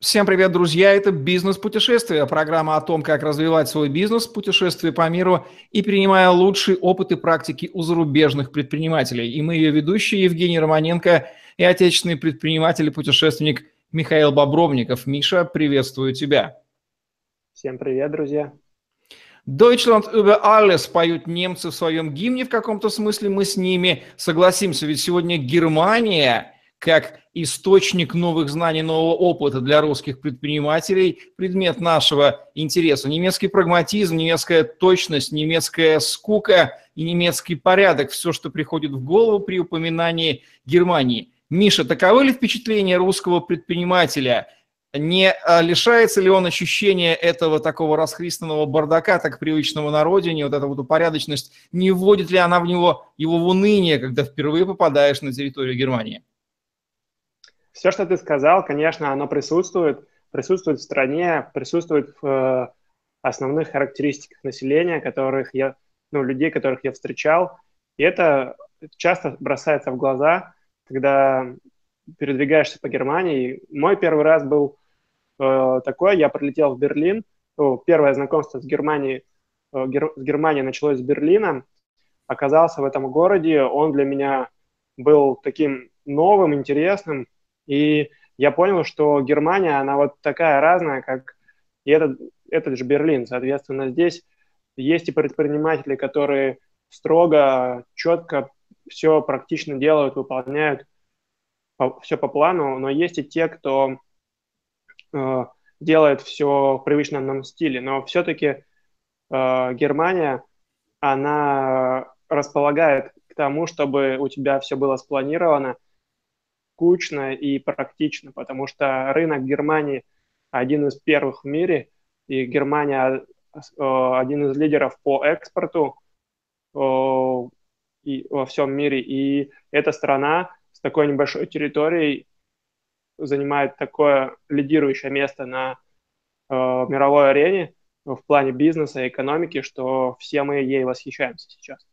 Всем привет, друзья! Это «Бизнес-путешествие», программа о том, как развивать свой бизнес, путешествие по миру и принимая лучшие опыты практики у зарубежных предпринимателей. И мы ее ведущие Евгений Романенко и отечественный предприниматель и путешественник Михаил Бобровников. Миша, приветствую тебя. Всем привет, друзья! Deutschland über alles поют немцы в своем гимне, в каком-то смысле мы с ними согласимся, ведь сегодня Германия – как источник новых знаний, нового опыта для русских предпринимателей, предмет нашего интереса. Немецкий прагматизм, немецкая точность, немецкая скука и немецкий порядок – все, что приходит в голову при упоминании Германии. Миша, таковы ли впечатления русского предпринимателя? Не а, лишается ли он ощущения этого такого расхристанного бардака, так привычного на родине, вот эта вот упорядоченность, не вводит ли она в него его в уныние, когда впервые попадаешь на территорию Германии? Все, что ты сказал, конечно, оно присутствует, присутствует в стране, присутствует в э, основных характеристиках населения, которых я, ну, людей, которых я встречал. И это часто бросается в глаза, когда передвигаешься по Германии. Мой первый раз был э, такой, я прилетел в Берлин. Ну, первое знакомство с Германией, э, гер, с Германией началось с Берлина. Оказался в этом городе, он для меня был таким новым, интересным, и я понял, что Германия, она вот такая разная, как и этот, этот же Берлин. Соответственно, здесь есть и предприниматели, которые строго, четко все практично делают, выполняют все по плану, но есть и те, кто э, делает все в привычном нам стиле. Но все-таки э, Германия, она располагает к тому, чтобы у тебя все было спланировано – скучно и практично, потому что рынок Германии один из первых в мире, и Германия э, один из лидеров по экспорту э, и во всем мире. И эта страна с такой небольшой территорией занимает такое лидирующее место на э, мировой арене в плане бизнеса и экономики, что все мы ей восхищаемся сейчас.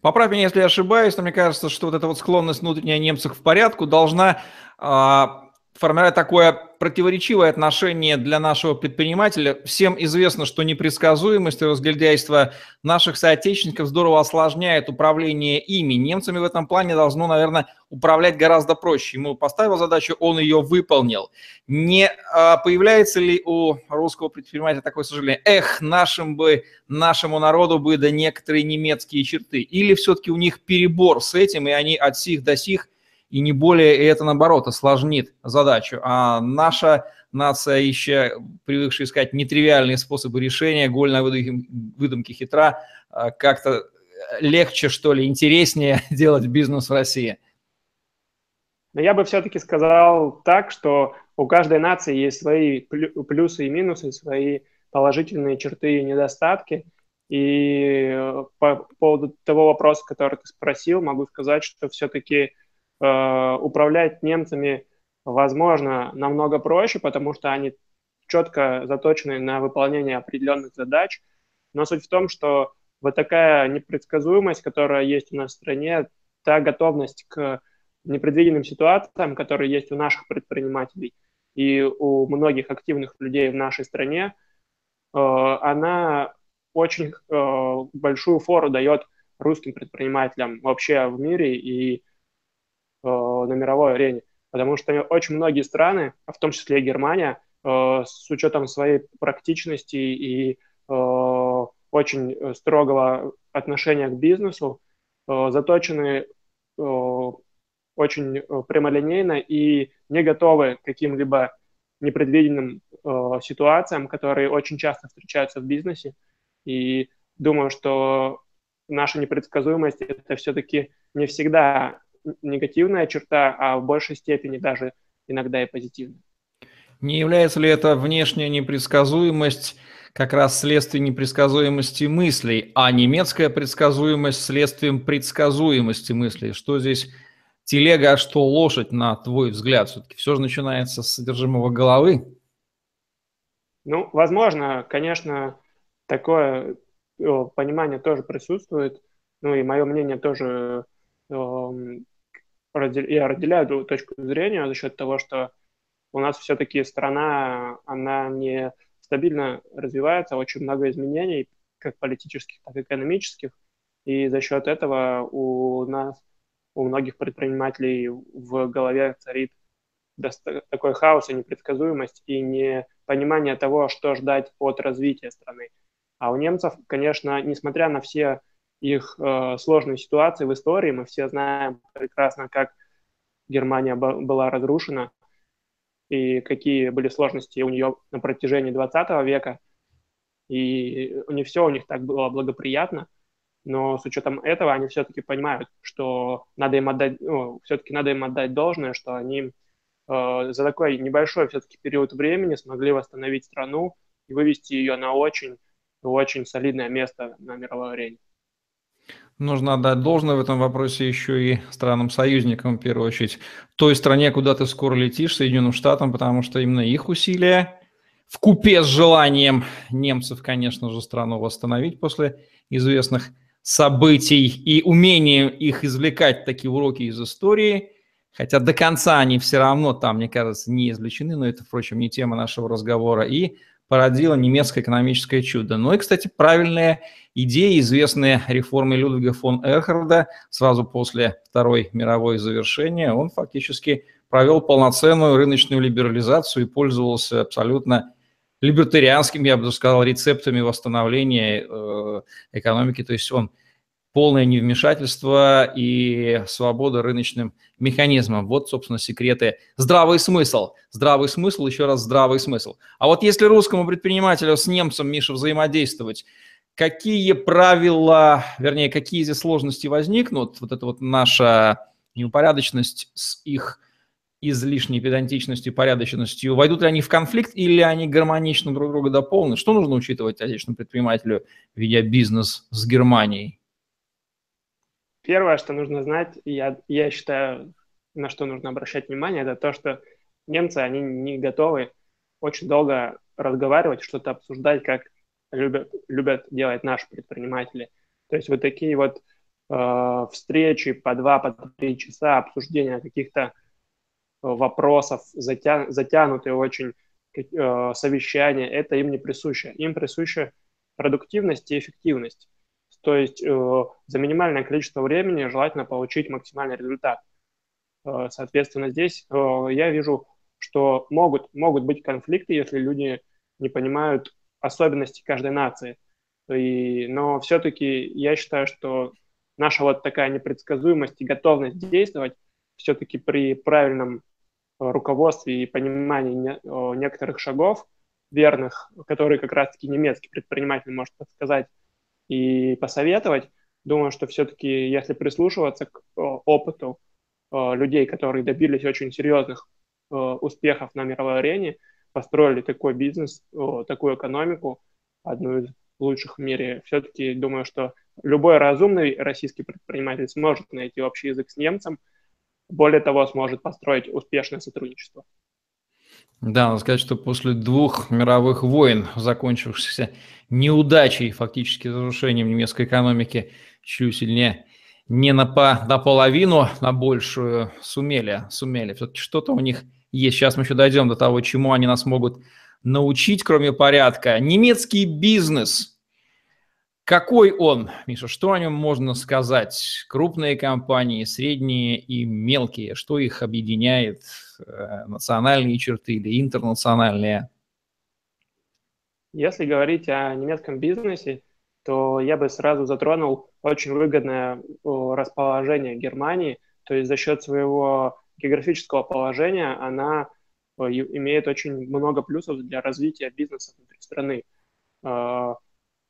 Поправь меня, если я ошибаюсь, но мне кажется, что вот эта вот склонность внутренняя немцев к порядку должна а, формировать такое противоречивое отношение для нашего предпринимателя. Всем известно, что непредсказуемость и разгильдяйство наших соотечественников здорово осложняет управление ими. Немцами в этом плане должно, наверное, управлять гораздо проще. Ему поставил задачу, он ее выполнил. Не а, появляется ли у русского предпринимателя такое сожаление? Эх, нашим бы, нашему народу бы да некоторые немецкие черты. Или все-таки у них перебор с этим, и они от сих до сих и не более, и это, наоборот, осложнит задачу. А наша нация, еще привыкшая искать нетривиальные способы решения, голь на выдумке, хитра, а, как-то легче, что ли, интереснее делать бизнес в России? Но я бы все-таки сказал так, что у каждой нации есть свои плюсы и минусы, свои положительные черты и недостатки. И э, по поводу того вопроса, который ты спросил, могу сказать, что все-таки Э, управлять немцами, возможно, намного проще, потому что они четко заточены на выполнение определенных задач. Но суть в том, что вот такая непредсказуемость, которая есть у нас в стране, та готовность к непредвиденным ситуациям, которые есть у наших предпринимателей и у многих активных людей в нашей стране, э, она очень э, большую фору дает русским предпринимателям вообще в мире и на мировой арене. Потому что очень многие страны, в том числе и Германия, э, с учетом своей практичности и э, очень строгого отношения к бизнесу, заточены очень прямолинейно и не готовы к каким-либо непредвиденным ситуациям, которые очень часто встречаются в бизнесе. И думаю, что наша непредсказуемость это все-таки не всегда негативная черта, а в большей степени даже иногда и позитивная. Не является ли это внешняя непредсказуемость как раз следствием непредсказуемости мыслей, а немецкая предсказуемость следствием предсказуемости мыслей? Что здесь телега, а что лошадь, на твой взгляд? Все-таки все же начинается с содержимого головы? Ну, возможно, конечно, такое понимание тоже присутствует. Ну и мое мнение тоже эм, я разделяю эту точку зрения за счет того, что у нас все-таки страна, она не стабильно развивается, очень много изменений, как политических, так и экономических, и за счет этого у нас, у многих предпринимателей в голове царит такой хаос и непредсказуемость и непонимание того, что ждать от развития страны. А у немцев, конечно, несмотря на все их э, сложные ситуации в истории, мы все знаем прекрасно, как Германия была разрушена и какие были сложности у нее на протяжении 20 века. И не все у них так было благоприятно, но с учетом этого они все-таки понимают, что надо им отдать, ну, все-таки надо им отдать должное, что они э, за такой небольшой все-таки период времени смогли восстановить страну и вывести ее на очень, очень солидное место на мировой арене. Нужно отдать должное в этом вопросе еще и странам-союзникам, в первую очередь. Той стране, куда ты скоро летишь, Соединенным Штатам, потому что именно их усилия в купе с желанием немцев, конечно же, страну восстановить после известных событий и умением их извлекать такие уроки из истории, хотя до конца они все равно там, мне кажется, не извлечены, но это, впрочем, не тема нашего разговора, и породило немецкое экономическое чудо. Ну и, кстати, правильные идеи, известные реформы Людвига фон Эрхарда сразу после Второй мировой завершения, он фактически провел полноценную рыночную либерализацию и пользовался абсолютно либертарианскими, я бы сказал, рецептами восстановления э, экономики. То есть он полное невмешательство и свобода рыночным механизмом. Вот, собственно, секреты. Здравый смысл. Здравый смысл, еще раз здравый смысл. А вот если русскому предпринимателю с немцем, Миша, взаимодействовать, какие правила, вернее, какие здесь сложности возникнут? Вот это вот наша неупорядоченность с их излишней педантичностью, порядочностью, войдут ли они в конфликт или они гармонично друг друга дополнят? Что нужно учитывать отечественному предпринимателю, ведя бизнес с Германией? Первое, что нужно знать, я, я считаю, на что нужно обращать внимание, это то, что немцы, они не готовы очень долго разговаривать, что-то обсуждать, как любят, любят делать наши предприниматели. То есть вот такие вот э, встречи по два, по три часа обсуждения каких-то э, вопросов, затя, затянутые очень э, совещания, это им не присуще. Им присуща продуктивность и эффективность. То есть э, за минимальное количество времени желательно получить максимальный результат. Э, соответственно, здесь э, я вижу, что могут, могут быть конфликты, если люди не понимают особенностей каждой нации. И, но все-таки я считаю, что наша вот такая непредсказуемость и готовность действовать все-таки при правильном руководстве и понимании не, некоторых шагов верных, которые как раз-таки немецкий предприниматель может подсказать и посоветовать. Думаю, что все-таки, если прислушиваться к опыту людей, которые добились очень серьезных успехов на мировой арене, построили такой бизнес, такую экономику, одну из лучших в мире, все-таки думаю, что любой разумный российский предприниматель сможет найти общий язык с немцем, более того, сможет построить успешное сотрудничество. Да, надо сказать, что после двух мировых войн, закончившихся неудачей, фактически разрушением немецкой экономики, чуть сильнее не на по, наполовину, на большую сумели, сумели. Все-таки что-то у них есть. Сейчас мы еще дойдем до того, чему они нас могут научить, кроме порядка. Немецкий бизнес – какой он, Миша, что о нем можно сказать? Крупные компании, средние и мелкие, что их объединяет? Э, национальные черты или интернациональные? Если говорить о немецком бизнесе, то я бы сразу затронул очень выгодное расположение Германии. То есть за счет своего географического положения она имеет очень много плюсов для развития бизнеса внутри страны.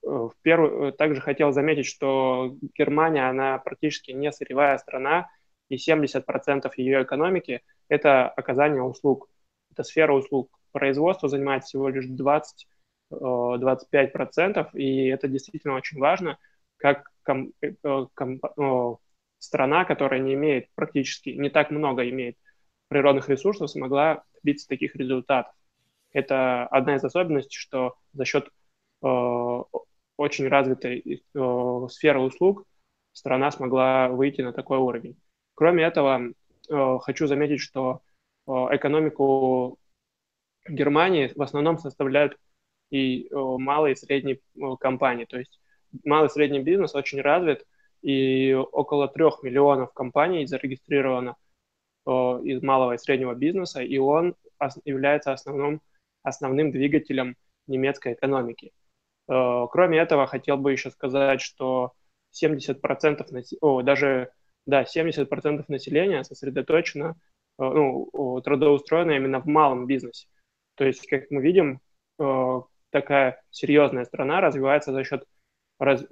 Э, в первую, э, также хотел заметить, что Германия, она практически не сырьевая страна, и 70% ее экономики – это оказание услуг, это сфера услуг. Производство занимает всего лишь 20 25%, э, и это действительно очень важно, как ком, ком, страна, которая не имеет практически, не так много имеет природных ресурсов, смогла добиться таких результатов. Это одна из особенностей, что за счет очень развитая э, сфера услуг, страна смогла выйти на такой уровень. Кроме этого, э, хочу заметить, что э, экономику Германии в основном составляют и малые и средние компании. То есть малый и средний бизнес очень развит, и около трех миллионов компаний зарегистрировано из малого и среднего бизнеса, и он является основным, основным двигателем немецкой экономики. Кроме этого, хотел бы еще сказать, что 70% о, даже да, 70% населения сосредоточено, ну, трудоустроено именно в малом бизнесе. То есть, как мы видим, такая серьезная страна развивается за счет раз,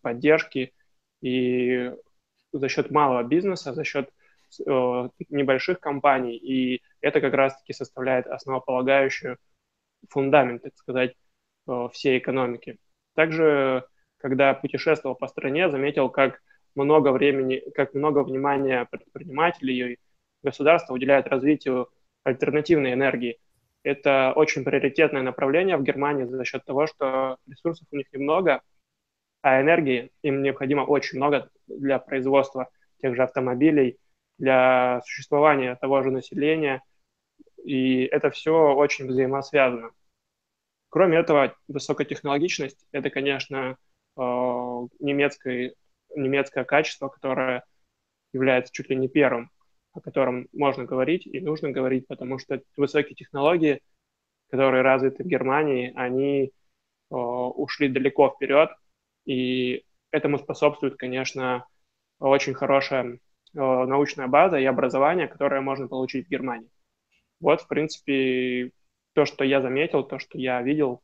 поддержки и за счет малого бизнеса, за счет небольших компаний, и это как раз-таки составляет основополагающую фундамент, так сказать, всей экономики. Также, когда путешествовал по стране, заметил, как много времени, как много внимания предпринимателей и государства уделяют развитию альтернативной энергии. Это очень приоритетное направление в Германии за счет того, что ресурсов у них немного, а энергии им необходимо очень много для производства тех же автомобилей, для существования того же населения, и это все очень взаимосвязано. Кроме этого, высокотехнологичность – это, конечно, э, немецкое, немецкое качество, которое является чуть ли не первым о котором можно говорить и нужно говорить, потому что высокие технологии, которые развиты в Германии, они э, ушли далеко вперед, и этому способствует, конечно, очень хорошая э, научная база и образование, которое можно получить в Германии. Вот, в принципе, то, что я заметил, то, что я видел,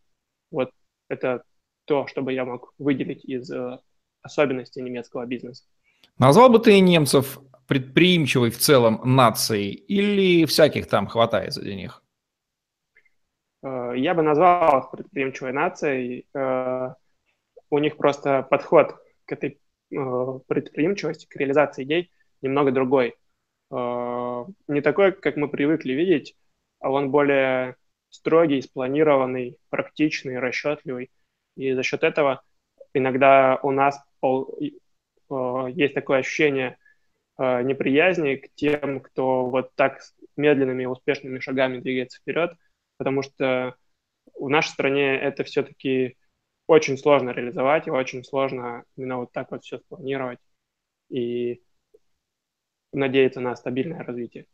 вот это то, что бы я мог выделить из э, особенностей немецкого бизнеса. Назвал бы ты немцев предприимчивой в целом нацией или всяких там хватает среди них? Э, я бы назвал их предприимчивой нацией. Э, у них просто подход к этой э, предприимчивости, к реализации идей немного другой. Не такой, как мы привыкли видеть, а он более строгий, спланированный, практичный, расчетливый. И за счет этого иногда у нас есть такое ощущение – Э, неприязни к тем, кто вот так медленными и успешными шагами двигается вперед, потому что в нашей стране это все-таки очень сложно реализовать и очень сложно именно вот так вот все спланировать и надеяться на стабильное развитие.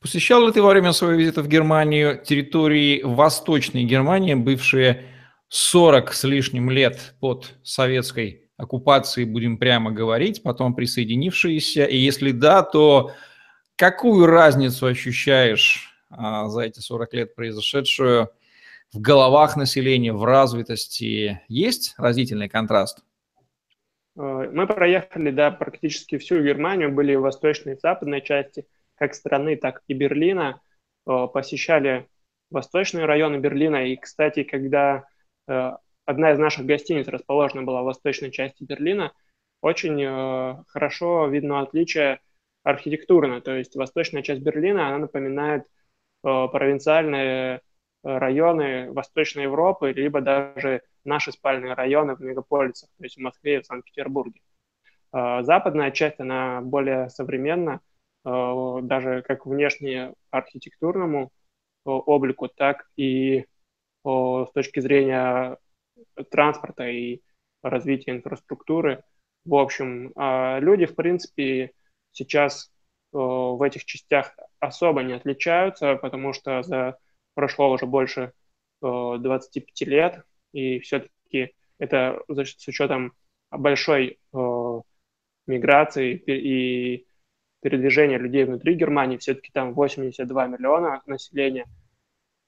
Посещал ли ты во время своего визита в Германию территории Восточной Германии, бывшие 40 с лишним лет под советской оккупации, будем прямо говорить, потом присоединившиеся? И если да, то какую разницу ощущаешь а, за эти 40 лет произошедшую в головах населения, в развитости? Есть разительный контраст? Э, мы проехали, да, практически всю Германию, были в восточной и западной части, как страны, так и Берлина, э, посещали восточные районы Берлина. И, кстати, когда э, одна из наших гостиниц расположена была в восточной части Берлина, очень э, хорошо видно отличие архитектурно. То есть восточная часть Берлина, она напоминает провинциальные районы Восточной Европы, либо даже наши спальные районы в мегаполисах, то есть в Москве и в Санкт-Петербурге. Западная часть, она более современна, даже как внешне архитектурному облику, так и с точки зрения транспорта и развития инфраструктуры. В общем, а, люди, в принципе, сейчас э, в этих частях особо не отличаются, потому что за прошло уже больше 25 э, лет, и все-таки это с учетом большой э, миграции и передвижения людей внутри Германии, все-таки там 82 миллиона населения,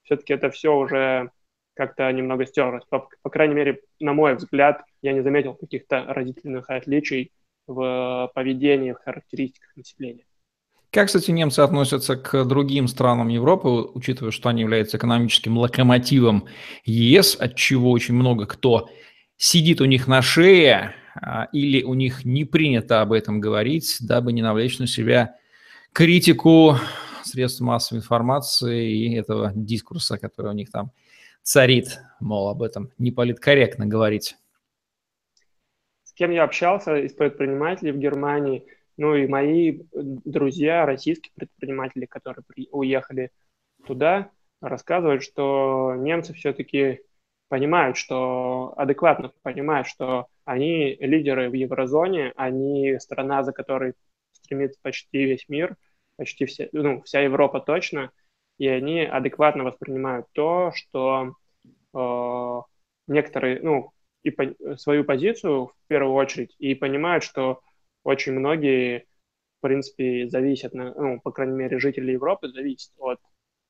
все-таки это все уже как-то немного стерлось. По, по крайней мере, на мой взгляд, я не заметил каких-то разительных отличий в поведении, в характеристиках населения. Как, кстати, немцы относятся к другим странам Европы, учитывая, что они являются экономическим локомотивом ЕС, от чего очень много кто сидит у них на шее, или у них не принято об этом говорить, дабы не навлечь на себя критику средств массовой информации и этого дискурса, который у них там царит, мол, об этом не политкорректно говорить. С кем я общался из предпринимателей в Германии, ну и мои друзья, российские предприниматели, которые уехали туда, рассказывают, что немцы все-таки понимают, что адекватно понимают, что они лидеры в еврозоне, они страна, за которой стремится почти весь мир, почти вся, ну, вся Европа точно, и они адекватно воспринимают то, что э, некоторые, ну, и по, свою позицию в первую очередь, и понимают, что очень многие, в принципе, зависят, на, ну, по крайней мере, жители Европы зависят от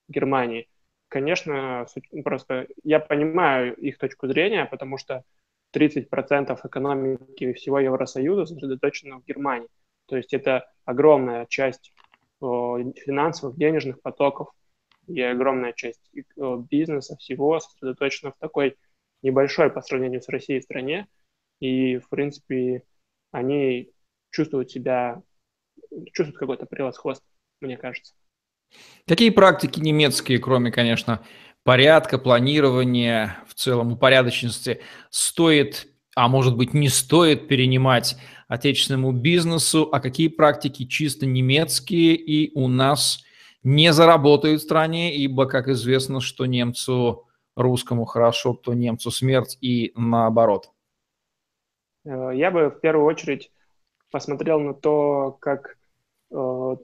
Германии. Конечно, просто я понимаю их точку зрения, потому что 30% экономики всего Евросоюза сосредоточено в Германии. То есть это огромная часть финансовых, денежных потоков и огромная часть бизнеса всего сосредоточена в такой небольшой по сравнению с Россией стране. И, в принципе, они чувствуют себя, чувствуют какое-то превосходство, мне кажется. Какие практики немецкие, кроме, конечно, порядка, планирования, в целом упорядоченности, стоит, а может быть не стоит перенимать отечественному бизнесу, а какие практики чисто немецкие и у нас не заработают в стране, ибо, как известно, что немцу русскому хорошо, то немцу смерть и наоборот. Э, я бы в первую очередь посмотрел на то, как э,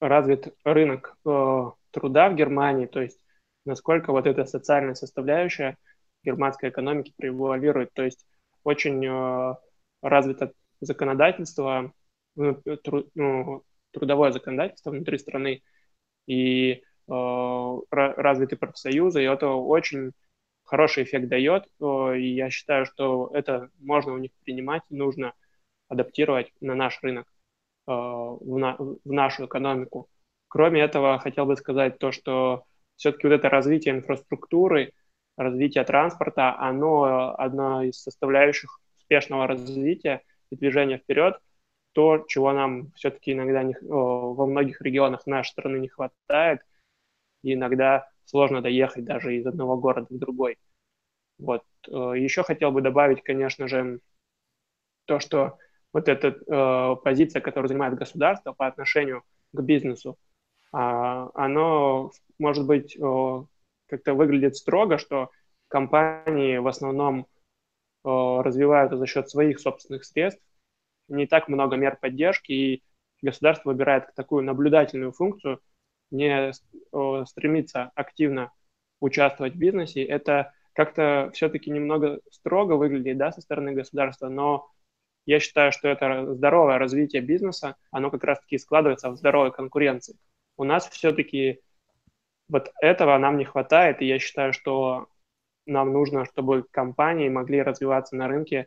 развит рынок э, труда в Германии, то есть насколько вот эта социальная составляющая германской экономики превалирует. То есть очень развито законодательство, ну, тру, ну, трудовое законодательство внутри страны и э, развиты профсоюзы, и это очень хороший эффект дает, и я считаю, что это можно у них принимать, нужно адаптировать на наш рынок, э, в, на, в нашу экономику. Кроме этого, хотел бы сказать то, что все-таки вот это развитие инфраструктуры, развитие транспорта, оно одно из составляющих успешного развития, и движение вперед, то, чего нам все-таки иногда не, во многих регионах нашей страны не хватает, и иногда сложно доехать даже из одного города в другой. Вот. Э, Еще хотел бы добавить, конечно же, то, что вот эта э, позиция, которую занимает государство по отношению к бизнесу, э, оно, может быть, э, как-то выглядит строго, что компании в основном Э, развивают за счет своих собственных средств, не так много мер поддержки, и государство выбирает такую наблюдательную функцию, не э, стремится активно участвовать в бизнесе. Это как-то все-таки немного строго выглядит да, со стороны государства, но я считаю, что это здоровое развитие бизнеса, оно как раз-таки складывается в здоровой конкуренции. У нас все-таки вот этого нам не хватает, и я считаю, что нам нужно, чтобы компании могли развиваться на рынке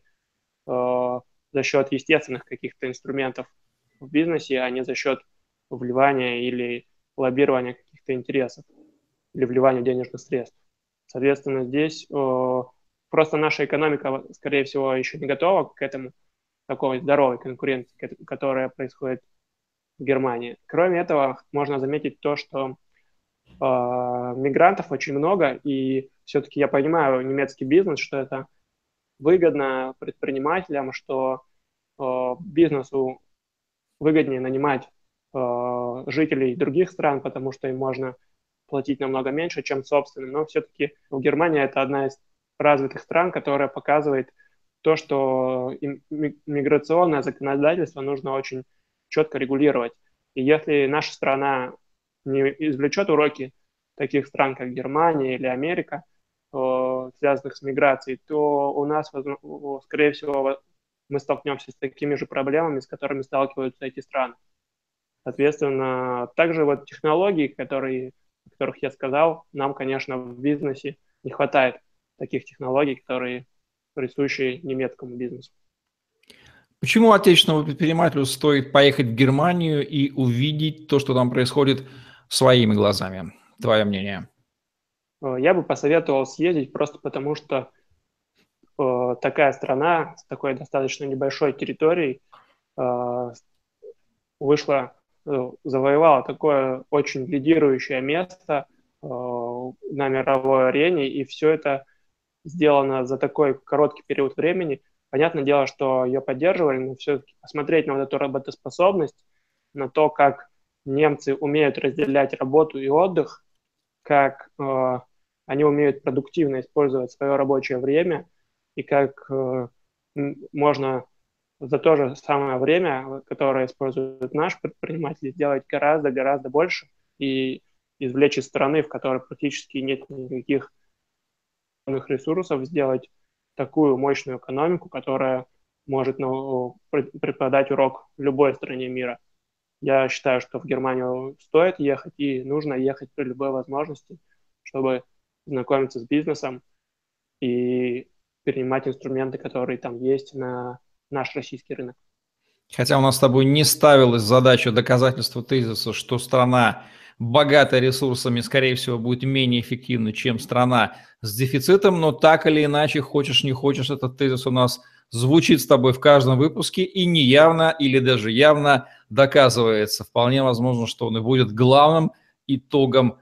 э, за счет естественных каких-то инструментов в бизнесе, а не за счет вливания или лоббирования каких-то интересов или вливания денежных средств. Соответственно, здесь э, просто наша экономика, скорее всего, еще не готова к этому такой здоровой конкуренции, которая происходит в Германии. Кроме этого, можно заметить то, что э, мигрантов очень много, и все-таки я понимаю немецкий бизнес, что это выгодно предпринимателям, что э, бизнесу выгоднее нанимать э, жителей других стран, потому что им можно платить намного меньше, чем собственным. Но все-таки Германия это одна из развитых стран, которая показывает то, что миграционное законодательство нужно очень четко регулировать. И если наша страна не извлечет уроки таких стран, как Германия или Америка, Э, связанных с миграцией, то у нас, скорее всего, мы столкнемся с такими же проблемами, с которыми сталкиваются эти страны. Соответственно, также вот технологии, которые, о которых я сказал, нам, конечно, в бизнесе не хватает таких технологий, которые присущи немецкому бизнесу. Почему отечественному предпринимателю стоит поехать в Германию и увидеть то, что там происходит своими глазами? Твое мнение? Э, я бы посоветовал съездить просто потому, что э, такая страна с такой достаточно небольшой территорией э, вышла, э, завоевала такое очень лидирующее место э, на мировой арене, и все это сделано за такой короткий период времени. Понятное дело, что ее поддерживали, но все-таки посмотреть на вот эту работоспособность, на то, как немцы умеют разделять работу и отдых, как э, они умеют продуктивно использовать свое рабочее время и как э, можно за то же самое время, которое использует наш предприниматель, сделать гораздо-гораздо больше и извлечь из страны, в которой практически нет никаких ресурсов, сделать такую мощную экономику, которая может ну, преподать урок в любой стране мира. Я считаю, что в Германию стоит ехать и нужно ехать при любой возможности, чтобы знакомиться с бизнесом и перенимать инструменты, которые там есть на наш российский рынок. Хотя у нас с тобой не ставилась задача доказательства тезиса, что страна богатая ресурсами, скорее всего, будет менее эффективна, чем страна с дефицитом, но так или иначе, хочешь не хочешь, этот тезис у нас звучит с тобой в каждом выпуске и неявно или даже явно доказывается. Вполне возможно, что он и будет главным итогом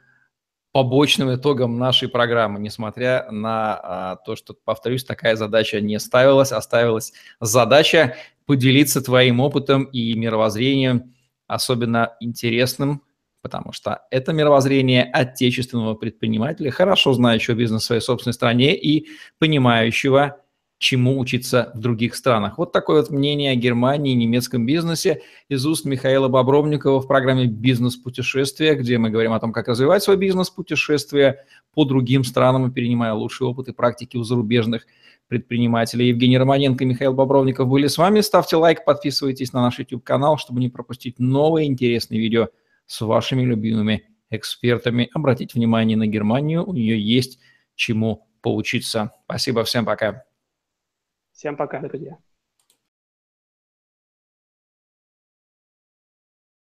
побочным итогом нашей программы, несмотря на а, то, что, повторюсь, такая задача не ставилась, оставилась задача поделиться твоим опытом и мировоззрением, особенно интересным, потому что это мировоззрение отечественного предпринимателя, хорошо знающего бизнес в своей собственной стране и понимающего, чему учиться в других странах. Вот такое вот мнение о Германии и немецком бизнесе из уст Михаила Бобровникова в программе «Бизнес-путешествия», где мы говорим о том, как развивать свой бизнес-путешествие по другим странам перенимая лучшие опыты и практики у зарубежных предпринимателей. Евгений Романенко и Михаил Бобровников были с вами. Ставьте лайк, подписывайтесь на наш YouTube-канал, чтобы не пропустить новые интересные видео с вашими любимыми экспертами. Обратите внимание на Германию, у нее есть чему поучиться. Спасибо, всем пока. Всем пока, друзья.